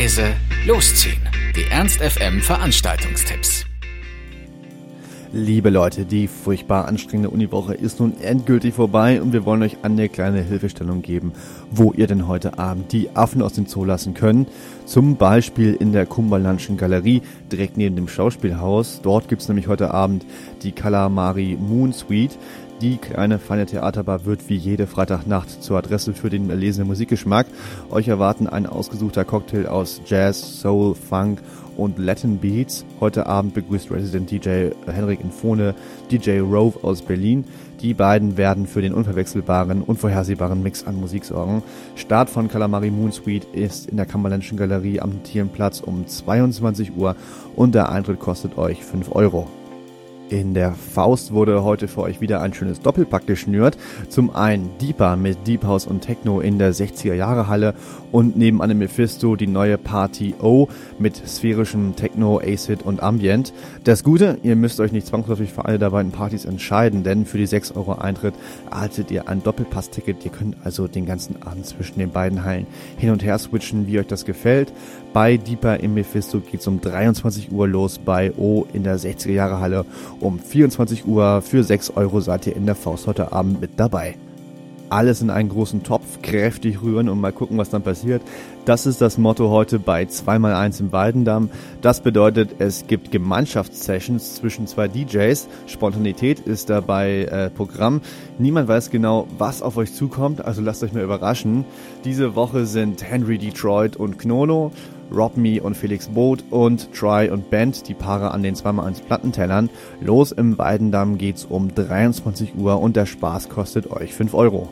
leise, losziehen. Die Ernst FM Veranstaltungstipps. Liebe Leute, die furchtbar anstrengende Uniwoche ist nun endgültig vorbei und wir wollen euch eine kleine Hilfestellung geben, wo ihr denn heute Abend die Affen aus dem Zoo lassen könnt. Zum Beispiel in der Kumbalanschen Galerie direkt neben dem Schauspielhaus. Dort gibt's nämlich heute Abend die Calamari Moon Suite. Die kleine feine Theaterbar wird wie jede Freitagnacht zur Adresse für den erlesenen Musikgeschmack. Euch erwarten ein ausgesuchter Cocktail aus Jazz, Soul, Funk und Latin Beats. Heute Abend begrüßt Resident DJ Henrik Infone DJ Rove aus Berlin. Die beiden werden für den unverwechselbaren, unvorhersehbaren Mix an Musik sorgen. Start von Calamari Moon Suite ist in der Kammerländischen Galerie am Tierenplatz um 22 Uhr und der Eintritt kostet euch 5 Euro. In der Faust wurde heute für euch wieder ein schönes Doppelpack geschnürt. Zum einen Deeper mit Deep House und Techno in der 60er Jahre Halle und nebenan dem Mephisto die neue Party O mit sphärischem Techno, Acid und Ambient. Das Gute, ihr müsst euch nicht zwangsläufig für alle der beiden Partys entscheiden, denn für die 6 Euro Eintritt erhaltet ihr ein Doppelpass-Ticket. Ihr könnt also den ganzen Abend zwischen den beiden Hallen hin und her switchen, wie euch das gefällt. Bei Deeper im Mephisto geht's um 23 Uhr los, bei O in der 60er Jahre Halle um 24 Uhr. Für 6 Euro seid ihr in der Faust heute Abend mit dabei. Alles in einen großen Topf, kräftig rühren und mal gucken, was dann passiert. Das ist das Motto heute bei 2x1 im Waldendamm. Das bedeutet, es gibt Gemeinschaftssessions zwischen zwei DJs. Spontanität ist dabei äh, Programm. Niemand weiß genau, was auf euch zukommt, also lasst euch mal überraschen. Diese Woche sind Henry Detroit und Knono. Rob Me und Felix Boot und Try und Band, die Paare an den 2x1 Plattentellern. Los im Weidendamm geht's um 23 Uhr und der Spaß kostet euch 5 Euro.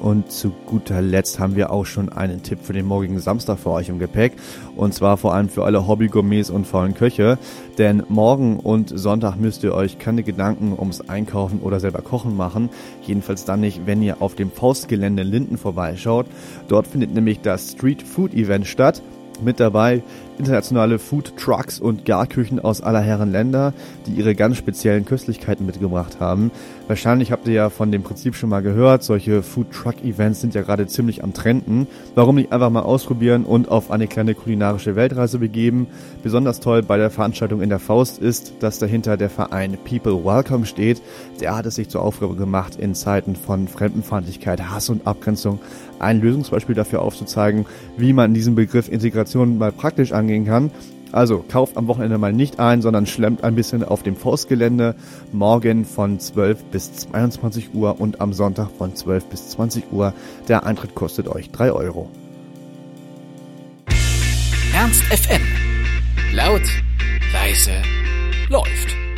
Und zu guter Letzt haben wir auch schon einen Tipp für den morgigen Samstag für euch im Gepäck. Und zwar vor allem für alle Hobbygourmets und faulen Köche. Denn morgen und Sonntag müsst ihr euch keine Gedanken ums Einkaufen oder selber Kochen machen. Jedenfalls dann nicht, wenn ihr auf dem Faustgelände Linden vorbeischaut. Dort findet nämlich das Street Food Event statt mit dabei internationale Food Trucks und Garküchen aus aller Herren Länder, die ihre ganz speziellen Köstlichkeiten mitgebracht haben. Wahrscheinlich habt ihr ja von dem Prinzip schon mal gehört, solche Food Truck Events sind ja gerade ziemlich am Trenden. Warum nicht einfach mal ausprobieren und auf eine kleine kulinarische Weltreise begeben? Besonders toll bei der Veranstaltung in der Faust ist, dass dahinter der Verein People Welcome steht. Der hat es sich zur Aufgabe gemacht, in Zeiten von Fremdenfeindlichkeit, Hass und Abgrenzung ein Lösungsbeispiel dafür aufzuzeigen, wie man diesen Begriff Integration mal praktisch angehen kann. Also kauft am Wochenende mal nicht ein, sondern schlemmt ein bisschen auf dem Forstgelände. Morgen von 12 bis 22 Uhr und am Sonntag von 12 bis 20 Uhr. Der Eintritt kostet euch 3 Euro. Ernst FM. Laut, leise, läuft.